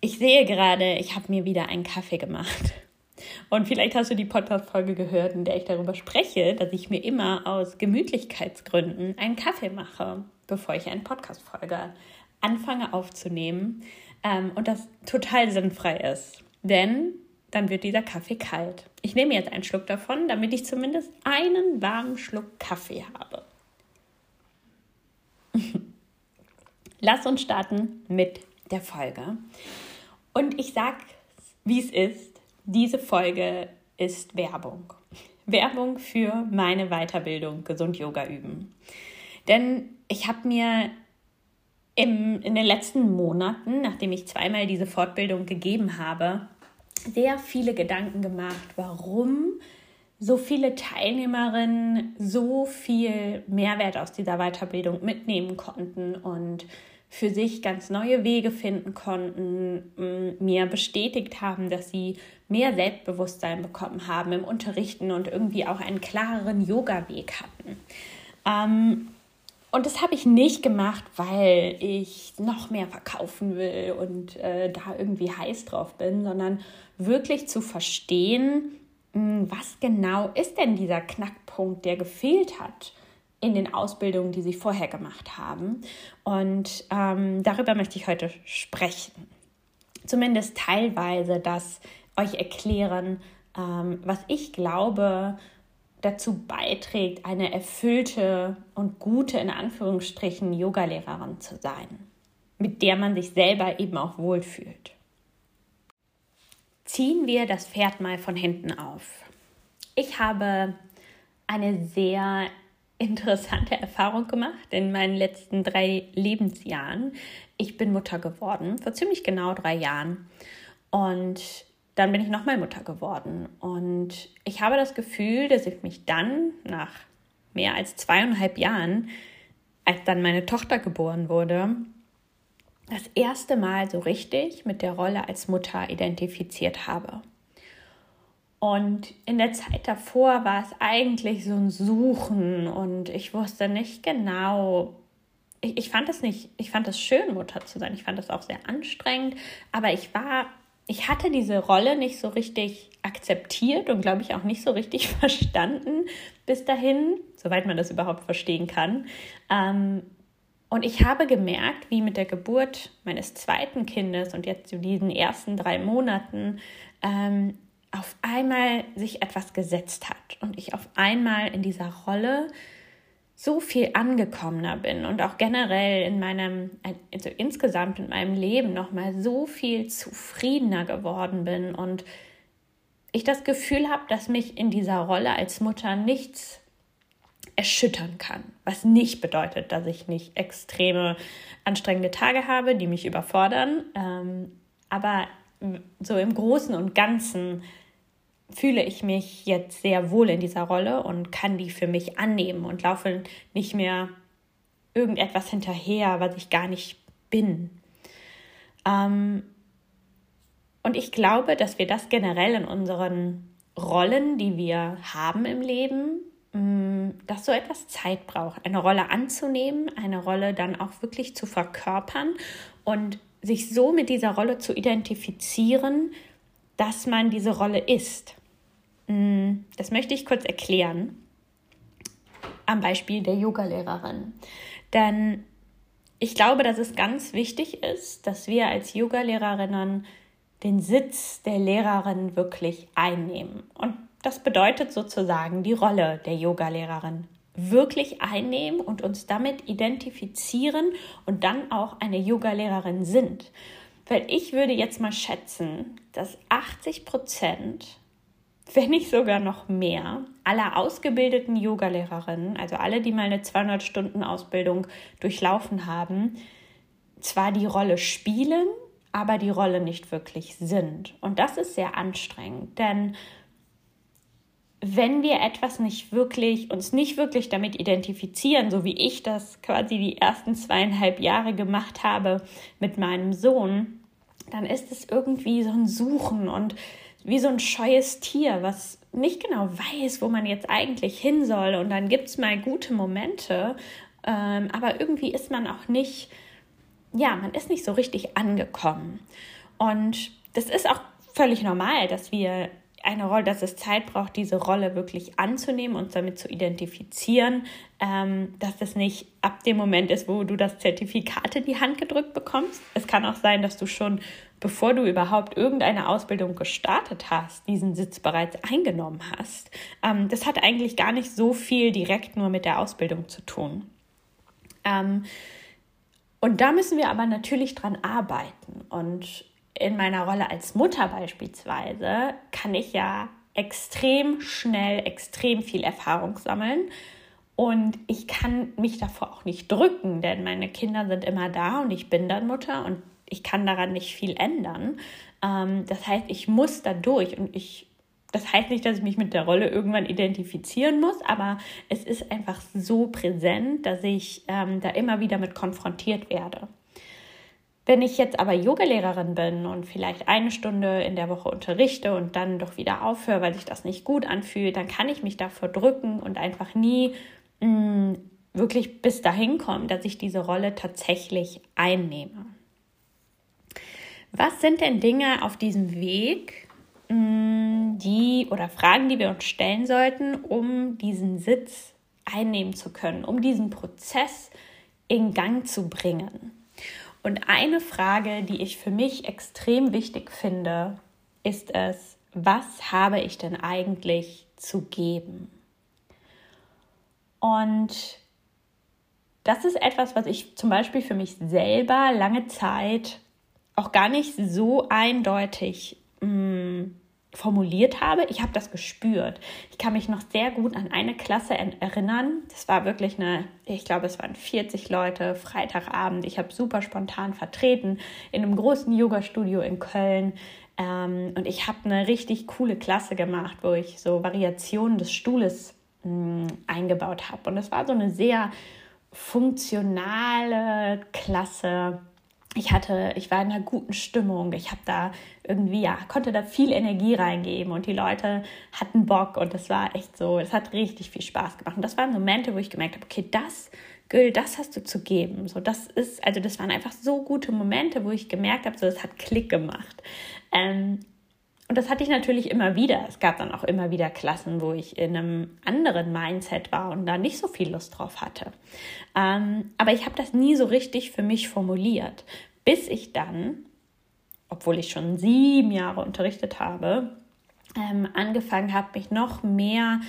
Ich sehe gerade, ich habe mir wieder einen Kaffee gemacht. Und vielleicht hast du die Podcast-Folge gehört, in der ich darüber spreche, dass ich mir immer aus Gemütlichkeitsgründen einen Kaffee mache, bevor ich eine Podcast-Folge anfange aufzunehmen. Ähm, und das total sinnfrei ist. Denn dann wird dieser Kaffee kalt. Ich nehme jetzt einen Schluck davon, damit ich zumindest einen warmen Schluck Kaffee habe. Lass uns starten mit der Folge. Und ich sag, wie es ist. Diese Folge ist Werbung. Werbung für meine Weiterbildung Gesund Yoga üben. Denn ich habe mir im, in den letzten Monaten, nachdem ich zweimal diese Fortbildung gegeben habe, sehr viele Gedanken gemacht, warum so viele Teilnehmerinnen so viel Mehrwert aus dieser Weiterbildung mitnehmen konnten und für sich ganz neue Wege finden konnten, mir bestätigt haben, dass sie mehr Selbstbewusstsein bekommen haben im Unterrichten und irgendwie auch einen klareren Yoga-Weg hatten. Ähm, und das habe ich nicht gemacht, weil ich noch mehr verkaufen will und äh, da irgendwie heiß drauf bin, sondern wirklich zu verstehen, was genau ist denn dieser Knackpunkt, der gefehlt hat in den Ausbildungen, die sie vorher gemacht haben. Und ähm, darüber möchte ich heute sprechen. Zumindest teilweise das euch erklären, ähm, was ich glaube, dazu beiträgt, eine erfüllte und gute, in Anführungsstrichen, Yogalehrerin zu sein, mit der man sich selber eben auch wohlfühlt. Ziehen wir das Pferd mal von hinten auf. Ich habe eine sehr interessante Erfahrung gemacht in meinen letzten drei Lebensjahren. Ich bin Mutter geworden, vor ziemlich genau drei Jahren. Und dann bin ich nochmal Mutter geworden. Und ich habe das Gefühl, dass ich mich dann nach mehr als zweieinhalb Jahren, als dann meine Tochter geboren wurde, das erste Mal so richtig mit der Rolle als Mutter identifiziert habe. Und in der Zeit davor war es eigentlich so ein Suchen und ich wusste nicht genau. Ich, ich fand es nicht, ich fand es schön, Mutter zu sein. Ich fand es auch sehr anstrengend, aber ich war, ich hatte diese Rolle nicht so richtig akzeptiert und glaube ich auch nicht so richtig verstanden bis dahin, soweit man das überhaupt verstehen kann. Ähm, und ich habe gemerkt, wie mit der Geburt meines zweiten Kindes und jetzt zu diesen ersten drei Monaten ähm, auf einmal sich etwas gesetzt hat und ich auf einmal in dieser Rolle so viel angekommener bin und auch generell in meinem, also insgesamt in meinem Leben nochmal so viel zufriedener geworden bin und ich das Gefühl habe, dass mich in dieser Rolle als Mutter nichts erschüttern kann. Was nicht bedeutet, dass ich nicht extreme anstrengende Tage habe, die mich überfordern. Ähm, aber so im Großen und Ganzen fühle ich mich jetzt sehr wohl in dieser Rolle und kann die für mich annehmen und laufe nicht mehr irgendetwas hinterher, was ich gar nicht bin. Ähm, und ich glaube, dass wir das generell in unseren Rollen, die wir haben im Leben, mm, dass so etwas Zeit braucht, eine Rolle anzunehmen, eine Rolle dann auch wirklich zu verkörpern und sich so mit dieser Rolle zu identifizieren, dass man diese Rolle ist. Mm, das möchte ich kurz erklären am Beispiel der Yogalehrerin. Denn ich glaube, dass es ganz wichtig ist, dass wir als Yogalehrerinnen den Sitz der Lehrerin wirklich einnehmen. Und das bedeutet sozusagen die Rolle der Yogalehrerin wirklich einnehmen und uns damit identifizieren und dann auch eine Yogalehrerin sind. Weil ich würde jetzt mal schätzen, dass 80 Prozent, wenn nicht sogar noch mehr, aller ausgebildeten Yogalehrerinnen, also alle, die mal eine 200-Stunden-Ausbildung durchlaufen haben, zwar die Rolle spielen, aber die Rolle nicht wirklich sind. Und das ist sehr anstrengend, denn wenn wir etwas nicht wirklich, uns nicht wirklich damit identifizieren, so wie ich das quasi die ersten zweieinhalb Jahre gemacht habe mit meinem Sohn, dann ist es irgendwie so ein Suchen und wie so ein scheues Tier, was nicht genau weiß, wo man jetzt eigentlich hin soll. Und dann gibt es mal gute Momente, ähm, aber irgendwie ist man auch nicht ja, man ist nicht so richtig angekommen. Und das ist auch völlig normal, dass wir eine Rolle, dass es Zeit braucht, diese Rolle wirklich anzunehmen und damit zu identifizieren, ähm, dass es nicht ab dem Moment ist, wo du das Zertifikat in die Hand gedrückt bekommst. Es kann auch sein, dass du schon, bevor du überhaupt irgendeine Ausbildung gestartet hast, diesen Sitz bereits eingenommen hast. Ähm, das hat eigentlich gar nicht so viel direkt nur mit der Ausbildung zu tun. Ähm, und da müssen wir aber natürlich dran arbeiten. Und in meiner Rolle als Mutter beispielsweise kann ich ja extrem schnell, extrem viel Erfahrung sammeln. Und ich kann mich davor auch nicht drücken, denn meine Kinder sind immer da und ich bin dann Mutter und ich kann daran nicht viel ändern. Ähm, das heißt, ich muss da durch und ich das heißt nicht, dass ich mich mit der Rolle irgendwann identifizieren muss, aber es ist einfach so präsent, dass ich ähm, da immer wieder mit konfrontiert werde. Wenn ich jetzt aber Yogalehrerin bin und vielleicht eine Stunde in der Woche unterrichte und dann doch wieder aufhöre, weil sich das nicht gut anfühlt, dann kann ich mich davor drücken und einfach nie mh, mm, wirklich bis dahin kommen, dass ich diese Rolle tatsächlich einnehme. Was sind denn Dinge auf diesem Weg, Mm, die oder Fragen, die wir uns stellen sollten, um diesen Sitz einnehmen zu können, um diesen Prozess in Gang zu bringen. Und eine Frage, die ich für mich extrem wichtig finde, ist es, was habe ich denn eigentlich zu geben? Und das ist etwas, was ich zum Beispiel für mich selber lange Zeit auch gar nicht so eindeutig mh, mm, formuliert habe. Ich habe das gespürt. Ich kann mich noch sehr gut an eine Klasse erinnern. Das war wirklich eine, ich glaube, es waren 40 Leute, Freitagabend. Ich habe super spontan vertreten in einem großen Yoga-Studio in Köln. Ähm, und ich habe eine richtig coole Klasse gemacht, wo ich so Variationen des Stuhles mh, mm, eingebaut habe. Und es war so eine sehr funktionale Klasse ich hatte, ich war in einer guten Stimmung. Ich habe da irgendwie, ja, konnte da viel Energie reingeben und die Leute hatten Bock und das war echt so, es hat richtig viel Spaß gemacht. Und das waren Momente, wo ich gemerkt habe, okay, das, Gül, das hast du zu geben. So, das ist, also das waren einfach so gute Momente, wo ich gemerkt habe, so, es hat Klick gemacht. Ähm, und das hatte ich natürlich immer wieder. Es gab dann auch immer wieder Klassen, wo ich in einem anderen Mindset war und da nicht so viel Lust drauf hatte. Ähm, aber ich habe das nie so richtig für mich formuliert, bis ich dann, obwohl ich schon sieben Jahre unterrichtet habe, ähm, angefangen habe, mich noch mehr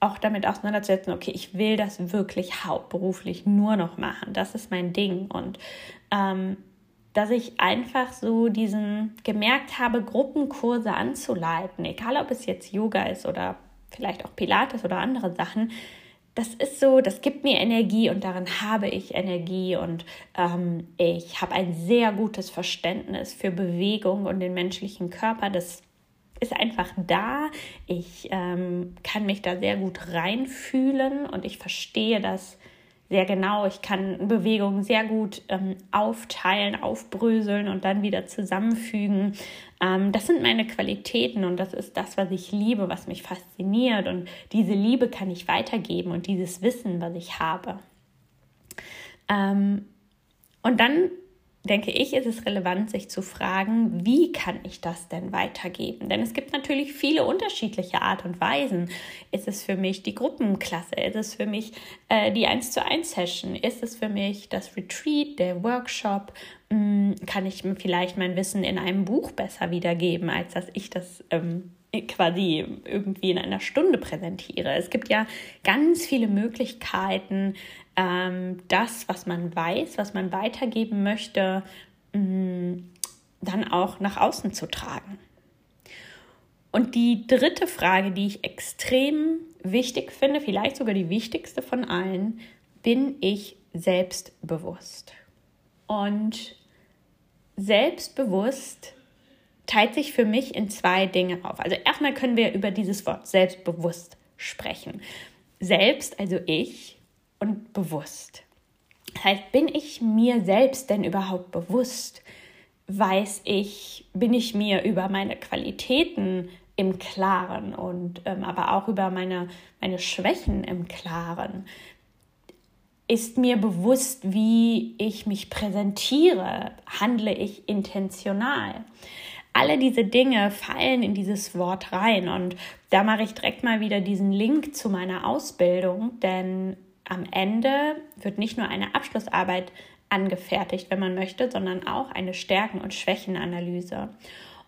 auch damit auseinanderzusetzen, okay, ich will das wirklich hauptberuflich nur noch machen. Das ist mein Ding. Und ähm, dass ich einfach so diesen gemerkt habe, Gruppenkurse anzuleiten, egal ob es jetzt Yoga ist oder vielleicht auch Pilates oder andere Sachen. Das ist so, das gibt mir Energie und darin habe ich Energie und ähm, ich habe ein sehr gutes Verständnis für Bewegung und den menschlichen Körper. Das ist einfach da. Ich ähm, kann mich da sehr gut reinfühlen und ich verstehe das sehr genau. Ich kann Bewegungen sehr gut ähm, aufteilen, aufbröseln und dann wieder zusammenfügen. Ähm, das sind meine Qualitäten und das ist das, was ich liebe, was mich fasziniert. Und diese Liebe kann ich weitergeben und dieses Wissen, was ich habe. Ähm, und dann denke ich, ist es relevant, sich zu fragen, wie kann ich das denn weitergeben? Denn es gibt natürlich viele unterschiedliche Art und Weisen. Ist es für mich die Gruppenklasse? Ist es für mich äh, die 1 zu 1 Session? Ist es für mich das Retreat, der Workshop? Hm, kann ich vielleicht mein Wissen in einem Buch besser wiedergeben, als dass ich das ähm, quasi irgendwie in einer Stunde präsentiere. Es gibt ja ganz viele Möglichkeiten, ähm, das, was man weiß, was man weitergeben möchte, mm, dann auch nach außen zu tragen. Und die dritte Frage, die ich extrem wichtig finde, vielleicht sogar die wichtigste von allen, bin ich selbstbewusst? Und selbstbewusst teilt sich für mich in zwei Dinge auf. Also erstmal können wir über dieses Wort selbstbewusst sprechen. Selbst, also ich, und bewusst. Das heißt, bin ich mir selbst denn überhaupt bewusst? Weiß ich, bin ich mir über meine Qualitäten im Klaren und ähm, aber auch über meine, meine Schwächen im Klaren? Ist mir bewusst, wie ich mich präsentiere? Handle ich intentional? Alle diese Dinge fallen in dieses Wort rein und da mache ich direkt mal wieder diesen Link zu meiner Ausbildung, denn am Ende wird nicht nur eine Abschlussarbeit angefertigt, wenn man möchte, sondern auch eine Stärken- und Schwächenanalyse.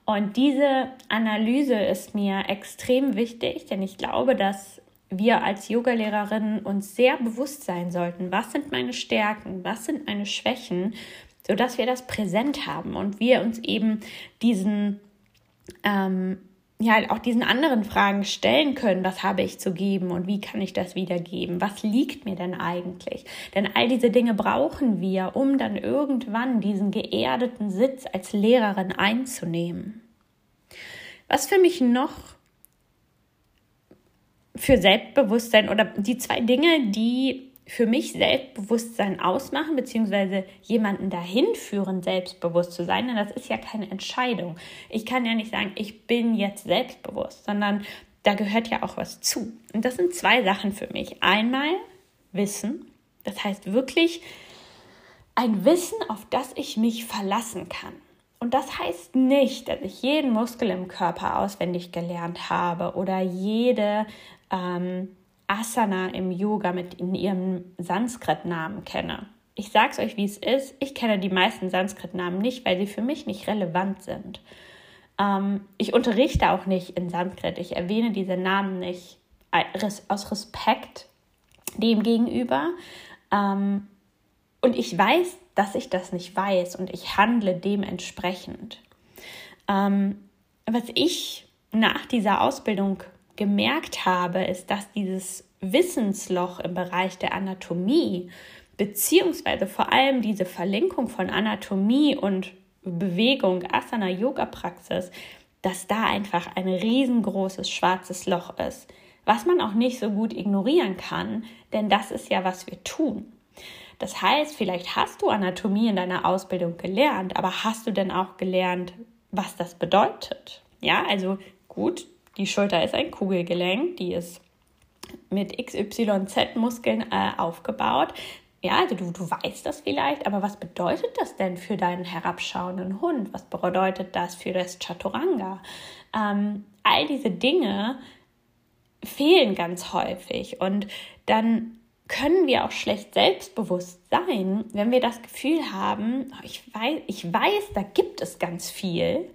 Und diese Analyse ist mir extrem wichtig, denn ich glaube, dass wir als Yogalehrerinnen uns sehr bewusst sein sollten, was sind meine Stärken, was sind meine Schwächen, sodass wir das präsent haben und wir uns eben diesen ähm, ja auch diesen anderen Fragen stellen können, was habe ich zu geben und wie kann ich das wiedergeben? Was liegt mir denn eigentlich? Denn all diese Dinge brauchen wir, um dann irgendwann diesen geerdeten Sitz als Lehrerin einzunehmen. Was für mich noch für Selbstbewusstsein oder die zwei Dinge, die für mich Selbstbewusstsein ausmachen, beziehungsweise jemanden dahin führen, selbstbewusst zu sein, denn das ist ja keine Entscheidung. Ich kann ja nicht sagen, ich bin jetzt selbstbewusst, sondern da gehört ja auch was zu. Und das sind zwei Sachen für mich. Einmal Wissen, das heißt wirklich ein Wissen, auf das ich mich verlassen kann. Und das heißt nicht, dass ich jeden Muskel im Körper auswendig gelernt habe oder jede ähm, Asana im Yoga mit in ihrem Sanskrit-Namen kenne. Ich sage es euch, wie es ist. Ich kenne die meisten Sanskrit-Namen nicht, weil sie für mich nicht relevant sind. Ähm, ich unterrichte auch nicht in Sanskrit. Ich erwähne diese Namen nicht aus Respekt dem gegenüber. Ähm, und ich weiß, dass ich das nicht weiß und ich handle dementsprechend. Ähm, was ich nach dieser Ausbildung gemerkt habe, ist, dass dieses Wissensloch im Bereich der Anatomie, beziehungsweise vor allem diese Verlinkung von Anatomie und Bewegung, Asana, Yoga-Praxis, dass da einfach ein riesengroßes schwarzes Loch ist, was man auch nicht so gut ignorieren kann, denn das ist ja, was wir tun. Das heißt, vielleicht hast du Anatomie in deiner Ausbildung gelernt, aber hast du denn auch gelernt, was das bedeutet? Ja, also gut, die Schulter ist ein Kugelgelenk, die ist mit XYZ-Muskeln äh, aufgebaut. Ja, also du, du weißt das vielleicht, aber was bedeutet das denn für deinen herabschauenden Hund? Was bedeutet das für das Chaturanga? Ähm, all diese Dinge fehlen ganz häufig und dann können wir auch schlecht selbstbewusst sein, wenn wir das Gefühl haben, oh, ich weiß, ich weiß, da gibt es ganz viel,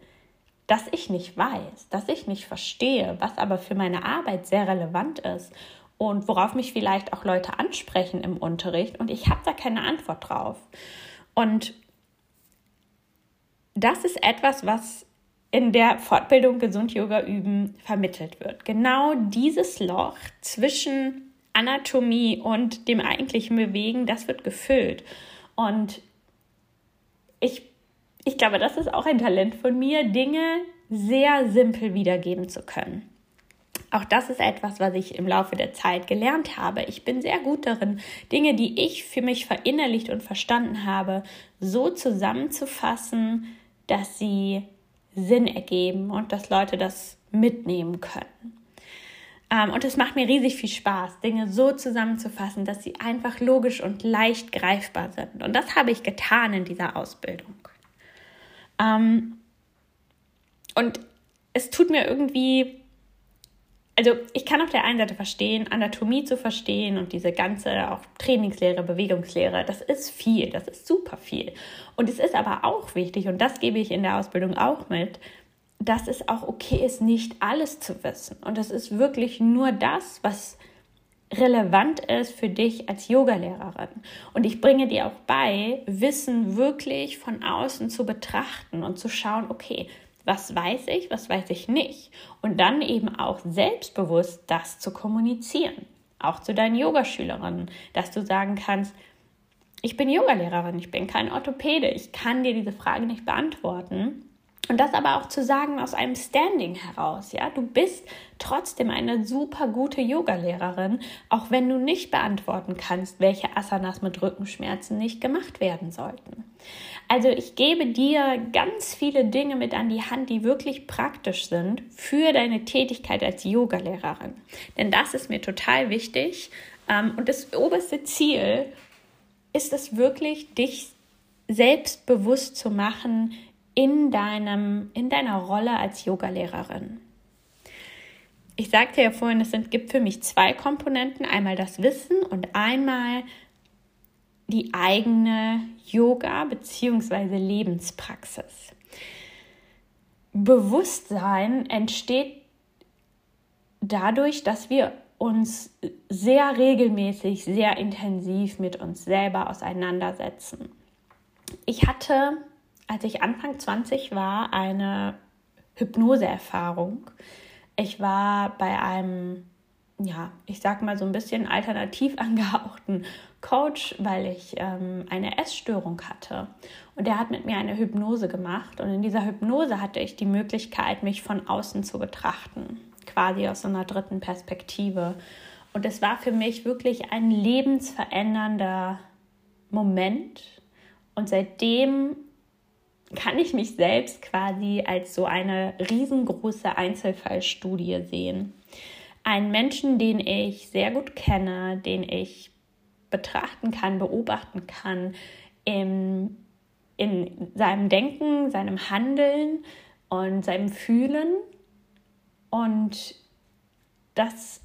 das ich nicht weiß, das ich nicht verstehe, was aber für meine Arbeit sehr relevant ist und worauf mich vielleicht auch Leute ansprechen im Unterricht und ich habe da keine Antwort drauf. Und das ist etwas, was in der Fortbildung Gesund Yoga üben vermittelt wird. Genau dieses Loch zwischen Anatomie und dem eigentlichen Bewegen, das wird gefüllt. Und ich ich glaube, das ist auch ein Talent von mir, Dinge sehr simpel wiedergeben zu können. Auch das ist etwas, was ich im Laufe der Zeit gelernt habe. Ich bin sehr gut darin, Dinge, die ich für mich verinnerlicht und verstanden habe, so zusammenzufassen, dass sie Sinn ergeben und dass Leute das mitnehmen können. Ähm, und es macht mir riesig viel Spaß, Dinge so zusammenzufassen, dass sie einfach logisch und leicht greifbar sind. Und das habe ich getan in dieser Ausbildung. Ähm, und es tut mir irgendwie, also ich kann auf der einen Seite verstehen, Anatomie zu verstehen und diese ganze auch Trainingslehre, Bewegungslehre, das ist viel, das ist super viel. Und es ist aber auch wichtig, und das gebe ich in der Ausbildung auch mit, dass es auch okay ist, nicht alles zu wissen. Und es ist wirklich nur das, was relevant ist für dich als Yogalehrerin. Und ich bringe dir auch bei, Wissen wirklich von außen zu betrachten und zu schauen, okay, was weiß ich, was weiß ich nicht. Und dann eben auch selbstbewusst das zu kommunizieren. Auch zu deinen Yogaschülerinnen, dass du sagen kannst, ich bin Yogalehrerin, ich bin kein Orthopäde, ich kann dir diese Frage nicht beantworten. Und das aber auch zu sagen aus einem Standing heraus, ja, du bist trotzdem eine super gute Yogalehrerin, auch wenn du nicht beantworten kannst, welche Asanas mit Rückenschmerzen nicht gemacht werden sollten. Also ich gebe dir ganz viele Dinge mit an die Hand, die wirklich praktisch sind für deine Tätigkeit als Yogalehrerin. Denn das ist mir total wichtig. Ähm, und das oberste Ziel ist es wirklich, dich selbstbewusst zu machen, in, deinem, in deiner Rolle als Yogalehrerin. Ich sagte ja vorhin, es gibt für mich zwei Komponenten, einmal das Wissen und einmal die eigene Yoga- bzw. Lebenspraxis. Bewusstsein entsteht dadurch, dass wir uns sehr regelmäßig, sehr intensiv mit uns selber auseinandersetzen. Ich hatte als ich Anfang 20 war, eine Hypnoseerfahrung. Ich war bei einem, ja, ich sag mal so ein bisschen alternativ angehauchten Coach, weil ich ähm, eine Essstörung hatte. Und der hat mit mir eine Hypnose gemacht. Und in dieser Hypnose hatte ich die Möglichkeit, mich von außen zu betrachten, quasi aus so einer dritten Perspektive. Und es war für mich wirklich ein lebensverändernder Moment. Und seitdem kann ich mich selbst quasi als so eine riesengroße Einzelfallstudie sehen. Einen Menschen, den ich sehr gut kenne, den ich betrachten kann, beobachten kann, in, in seinem Denken, seinem Handeln und seinem Fühlen. Und das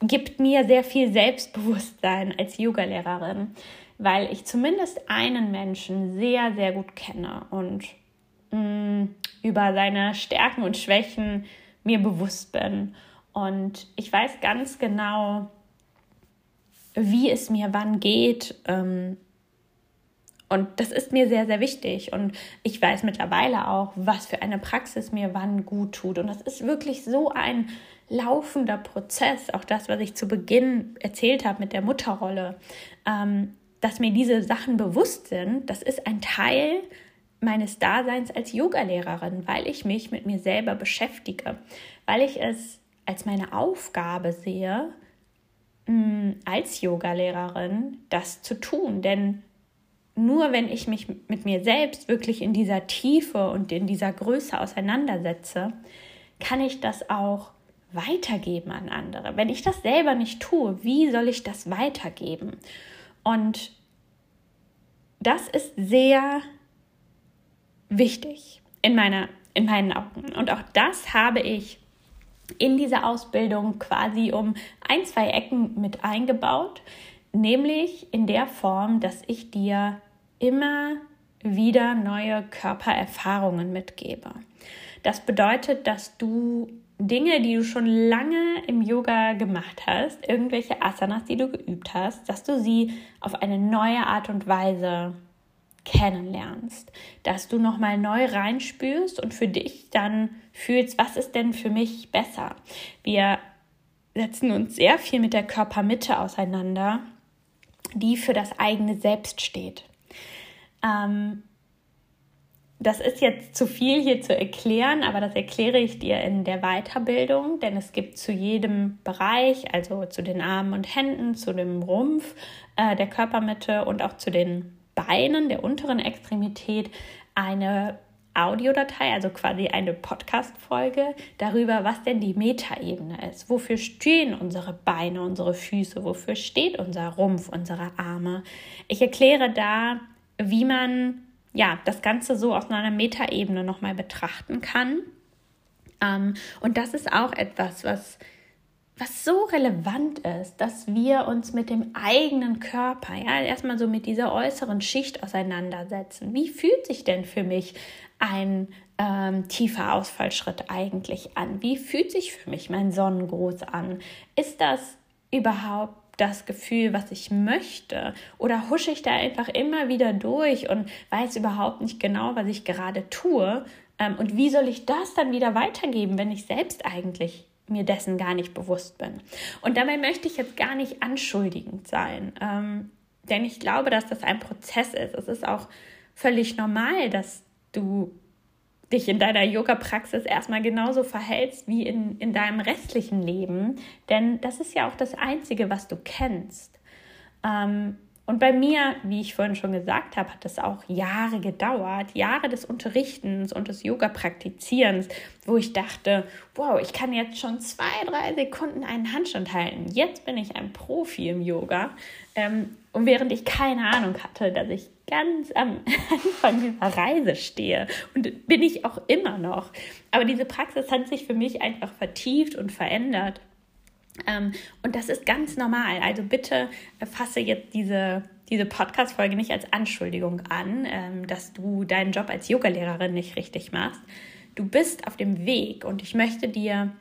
gibt mir sehr viel Selbstbewusstsein als Yogalehrerin weil ich zumindest einen Menschen sehr, sehr gut kenne und mh, mm, über seine Stärken und Schwächen mir bewusst bin. Und ich weiß ganz genau, wie es mir wann geht. Ähm, und das ist mir sehr, sehr wichtig. Und ich weiß mittlerweile auch, was für eine Praxis mir wann gut tut. Und das ist wirklich so ein laufender Prozess. Auch das, was ich zu Beginn erzählt habe mit der Mutterrolle. Ähm, dass mir diese Sachen bewusst sind, das ist ein Teil meines Daseins als Yogalehrerin, weil ich mich mit mir selber beschäftige, weil ich es als meine Aufgabe sehe, mm, als Yogalehrerin das zu tun. Denn nur wenn ich mich mit mir selbst wirklich in dieser Tiefe und in dieser Größe auseinandersetze, kann ich das auch weitergeben an andere. Wenn ich das selber nicht tue, wie soll ich das weitergeben? Und das ist sehr wichtig in, meiner, in meinen Augen. Und auch das habe ich in dieser Ausbildung quasi um ein, zwei Ecken mit eingebaut, nämlich in der Form, dass ich dir immer wieder neue Körpererfahrungen mitgebe. Das bedeutet, dass du Dinge, die du schon lange im Yoga gemacht hast, irgendwelche Asanas, die du geübt hast, dass du sie auf eine neue Art und Weise kennenlernst, dass du nochmal neu reinspürst und für dich dann fühlst, was ist denn für mich besser. Wir setzen uns sehr viel mit der Körpermitte auseinander, die für das eigene Selbst steht. Ähm, das ist jetzt zu viel hier zu erklären, aber das erkläre ich dir in der Weiterbildung, denn es gibt zu jedem Bereich, also zu den Armen und Händen, zu dem Rumpf äh, der Körpermitte und auch zu den Beinen der unteren Extremität, eine Audiodatei, also quasi eine Podcast-Folge darüber, was denn die Metaebene ist. Wofür stehen unsere Beine, unsere Füße? Wofür steht unser Rumpf, unsere Arme? Ich erkläre da, wie man ja, das Ganze so auf einer Metaebene nochmal betrachten kann. Ähm, und das ist auch etwas, was, was so relevant ist, dass wir uns mit dem eigenen Körper, ja, erstmal so mit dieser äußeren Schicht auseinandersetzen. Wie fühlt sich denn für mich ein ähm, tiefer Ausfallschritt eigentlich an? Wie fühlt sich für mich mein Sonnengruß an? Ist das überhaupt das Gefühl, was ich möchte? Oder husche ich da einfach immer wieder durch und weiß überhaupt nicht genau, was ich gerade tue? Ähm, und wie soll ich das dann wieder weitergeben, wenn ich selbst eigentlich mir dessen gar nicht bewusst bin? Und dabei möchte ich jetzt gar nicht anschuldigend sein. Ähm, Denn ich glaube, dass das ein Prozess ist. Es ist auch völlig normal, dass du dich in deiner Yoga-Praxis erstmal genauso verhältst wie in, in deinem restlichen Leben. Denn das ist ja auch das Einzige, was du kennst. Ähm, und bei mir, wie ich vorhin schon gesagt habe, hat es auch Jahre gedauert, Jahre des Unterrichtens und des Yoga-Praktizierens, wo ich dachte, wow, ich kann jetzt schon zwei, drei Sekunden einen Handstand halten. Jetzt bin ich ein Profi im Yoga. Ähm, und während ich keine Ahnung hatte, dass ich ganz am Anfang dieser Reise stehe und bin ich auch immer noch. Aber diese Praxis hat sich für mich einfach vertieft und verändert. Ähm, und das ist ganz normal. Also bitte fasse jetzt diese, diese Podcast-Folge nicht als Anschuldigung an, ähm, dass du deinen Job als Yogalehrerin nicht richtig machst. Du bist auf dem Weg und ich möchte dir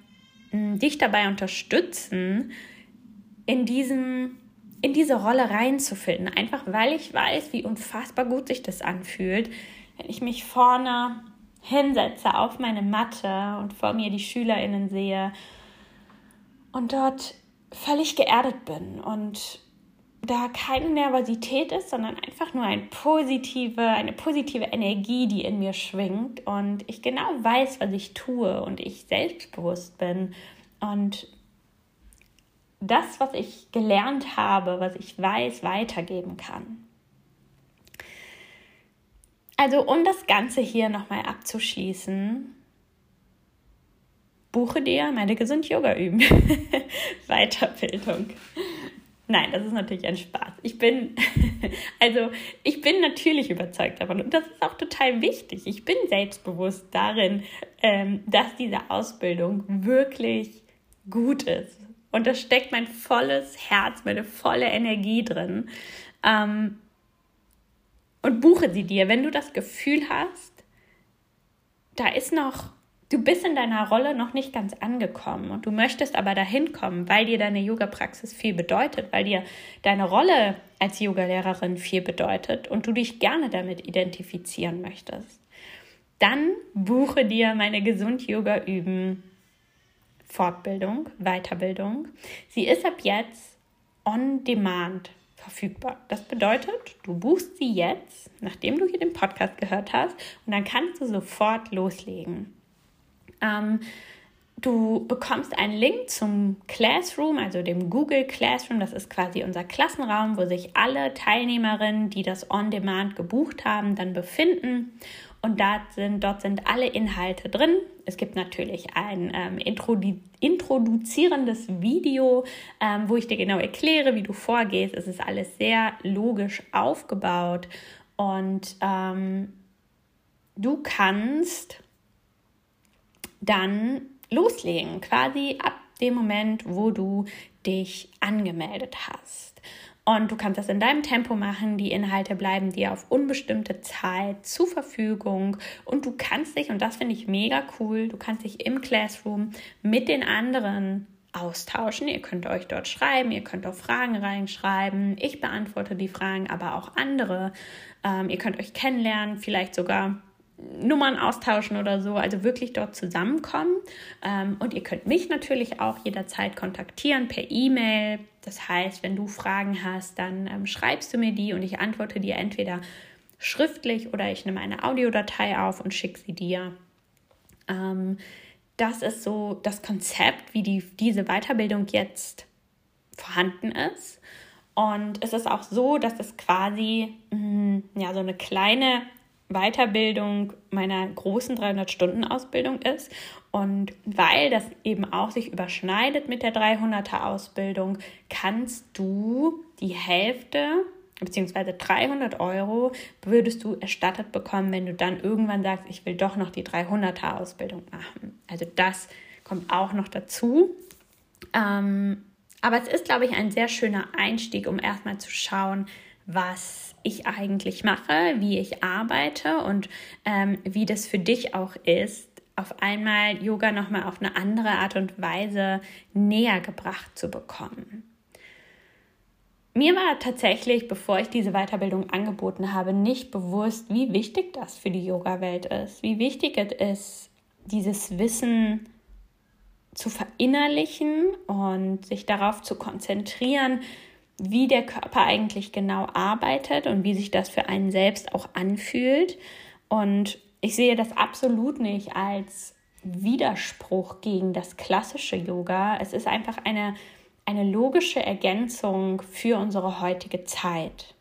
mh, dich dabei unterstützen, in diesem in diese Rolle reinzufinden, einfach weil ich weiß, wie unfassbar gut sich das anfühlt, wenn ich mich vorne hinsetze auf meine Matte und vor mir die Schülerinnen sehe und dort völlig geerdet bin und da keine Nervosität ist, sondern einfach nur ein positive, eine positive Energie, die in mir schwingt und ich genau weiß, was ich tue und ich selbstbewusst bin und das, was ich gelernt habe, was ich weiß, weitergeben kann. Also um das Ganze hier nochmal abzuschließen, buche dir meine Gesund Yoga üben Weiterbildung. Nein, das ist natürlich ein Spaß. Ich bin, also ich bin natürlich überzeugt davon und das ist auch total wichtig. Ich bin selbstbewusst darin, ähm, dass diese Ausbildung wirklich gut ist und da steckt mein volles Herz, meine volle Energie drin. Ähm, und buche sie dir, wenn du das Gefühl hast, da ist noch, du bist in deiner Rolle noch nicht ganz angekommen und du möchtest aber dahin kommen, weil dir deine Yoga-Praxis viel bedeutet, weil dir deine Rolle als Yogalehrerin viel bedeutet und du dich gerne damit identifizieren möchtest. Dann buche dir meine Gesund-Yoga üben Fortbildung, Weiterbildung. Sie ist ab jetzt on demand verfügbar. Das bedeutet, du buchst sie jetzt, nachdem du hier den Podcast gehört hast, und dann kannst du sofort loslegen. Ähm, du bekommst einen Link zum Classroom, also dem Google Classroom. Das ist quasi unser Klassenraum, wo sich alle Teilnehmerinnen, die das on demand gebucht haben, dann befinden. Und dort sind, dort sind alle Inhalte drin. Es gibt natürlich ein ähm, introdu introduzierendes Video, ähm, wo ich dir genau erkläre, wie du vorgehst. Es ist alles sehr logisch aufgebaut und ähm, du kannst dann loslegen, quasi ab dem Moment, wo du dich angemeldet hast. Und du kannst das in deinem Tempo machen. Die Inhalte bleiben dir auf unbestimmte Zeit zur Verfügung. Und du kannst dich, und das finde ich mega cool, du kannst dich im Classroom mit den anderen austauschen. Ihr könnt euch dort schreiben, ihr könnt auch Fragen reinschreiben. Ich beantworte die Fragen, aber auch andere. Ähm, ihr könnt euch kennenlernen, vielleicht sogar Nummern austauschen oder so, also wirklich dort zusammenkommen. Ähm, und ihr könnt mich natürlich auch jederzeit kontaktieren per E-Mail. Das heißt, wenn du Fragen hast, dann ähm, schreibst du mir die und ich antworte dir entweder schriftlich oder ich nehme eine Audiodatei auf und schicke sie dir. Ähm, das ist so das Konzept, wie die, diese Weiterbildung jetzt vorhanden ist. Und es ist auch so, dass es quasi mm, ja, so eine kleine Weiterbildung meiner großen 300-Stunden-Ausbildung ist. Und weil das eben auch sich überschneidet mit der 300er-Ausbildung, kannst du die Hälfte beziehungsweise 300 Euro würdest du erstattet bekommen, wenn du dann irgendwann sagst, ich will doch noch die 300er Ausbildung machen. Also das kommt auch noch dazu. Ähm, aber es ist, glaube ich, ein sehr schöner Einstieg, um erstmal zu schauen, was ich eigentlich mache, wie ich arbeite und ähm, wie das für dich auch ist, auf einmal Yoga nochmal auf eine andere Art und Weise näher gebracht zu bekommen. Mir war tatsächlich, bevor ich diese Weiterbildung angeboten habe, nicht bewusst, wie wichtig das für die Yoga-Welt ist, wie wichtig es ist, dieses Wissen zu verinnerlichen und sich darauf zu konzentrieren, wie der Körper eigentlich genau arbeitet und wie sich das für einen selbst auch anfühlt. Und ich sehe das absolut nicht als Widerspruch gegen das klassische Yoga. Es ist einfach eine, eine logische Ergänzung für unsere heutige Zeit.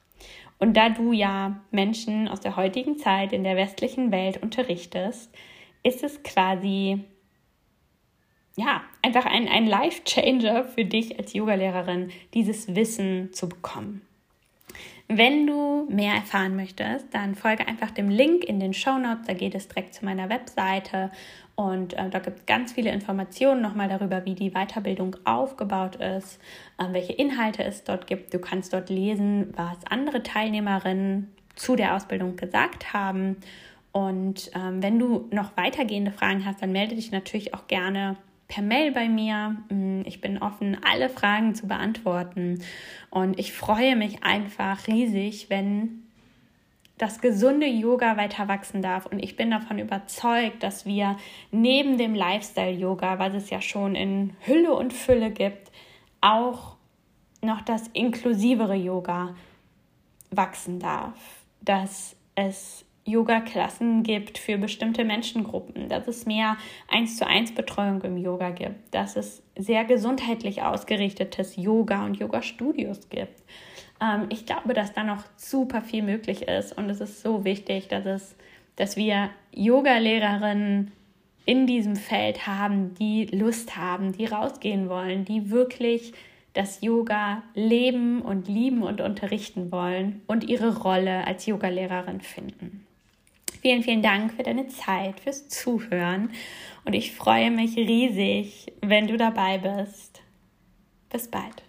Und da du ja Menschen aus der heutigen Zeit in der westlichen Welt unterrichtest, ist es quasi ja, einfach ein, ein Life-Changer für dich als Yogalehrerin, dieses Wissen zu bekommen. Wenn du mehr erfahren möchtest, dann folge einfach dem Link in den Show Notes. Da geht es direkt zu meiner Webseite und äh, da gibt es ganz viele Informationen nochmal darüber, wie die Weiterbildung aufgebaut ist, äh, welche Inhalte es dort gibt. Du kannst dort lesen, was andere Teilnehmerinnen zu der Ausbildung gesagt haben. Und ähm, wenn du noch weitergehende Fragen hast, dann melde dich natürlich auch gerne per Mail bei mir. Mm, ich bin offen, alle Fragen zu beantworten. Und ich freue mich einfach riesig, wenn das gesunde Yoga weiter wachsen darf. Und ich bin davon überzeugt, dass wir neben dem Lifestyle-Yoga, was es ja schon in Hülle und Fülle gibt, auch noch das inklusivere Yoga wachsen darf. Dass es Yoga-Klassen gibt für bestimmte Menschengruppen, dass es mehr eins zu eins Betreuung im Yoga gibt, dass es sehr gesundheitlich ausgerichtetes Yoga und Yoga-Studios gibt. Ähm, ich glaube, dass da noch super viel möglich ist und es ist so wichtig, dass es, dass wir Yoga-Lehrerinnen in diesem Feld haben, die Lust haben, die rausgehen wollen, die wirklich das Yoga leben und lieben und unterrichten wollen und ihre Rolle als Yogalehrerin finden. Vielen, vielen Dank für deine Zeit, fürs Zuhören und ich freue mich riesig, wenn du dabei bist. Bis bald.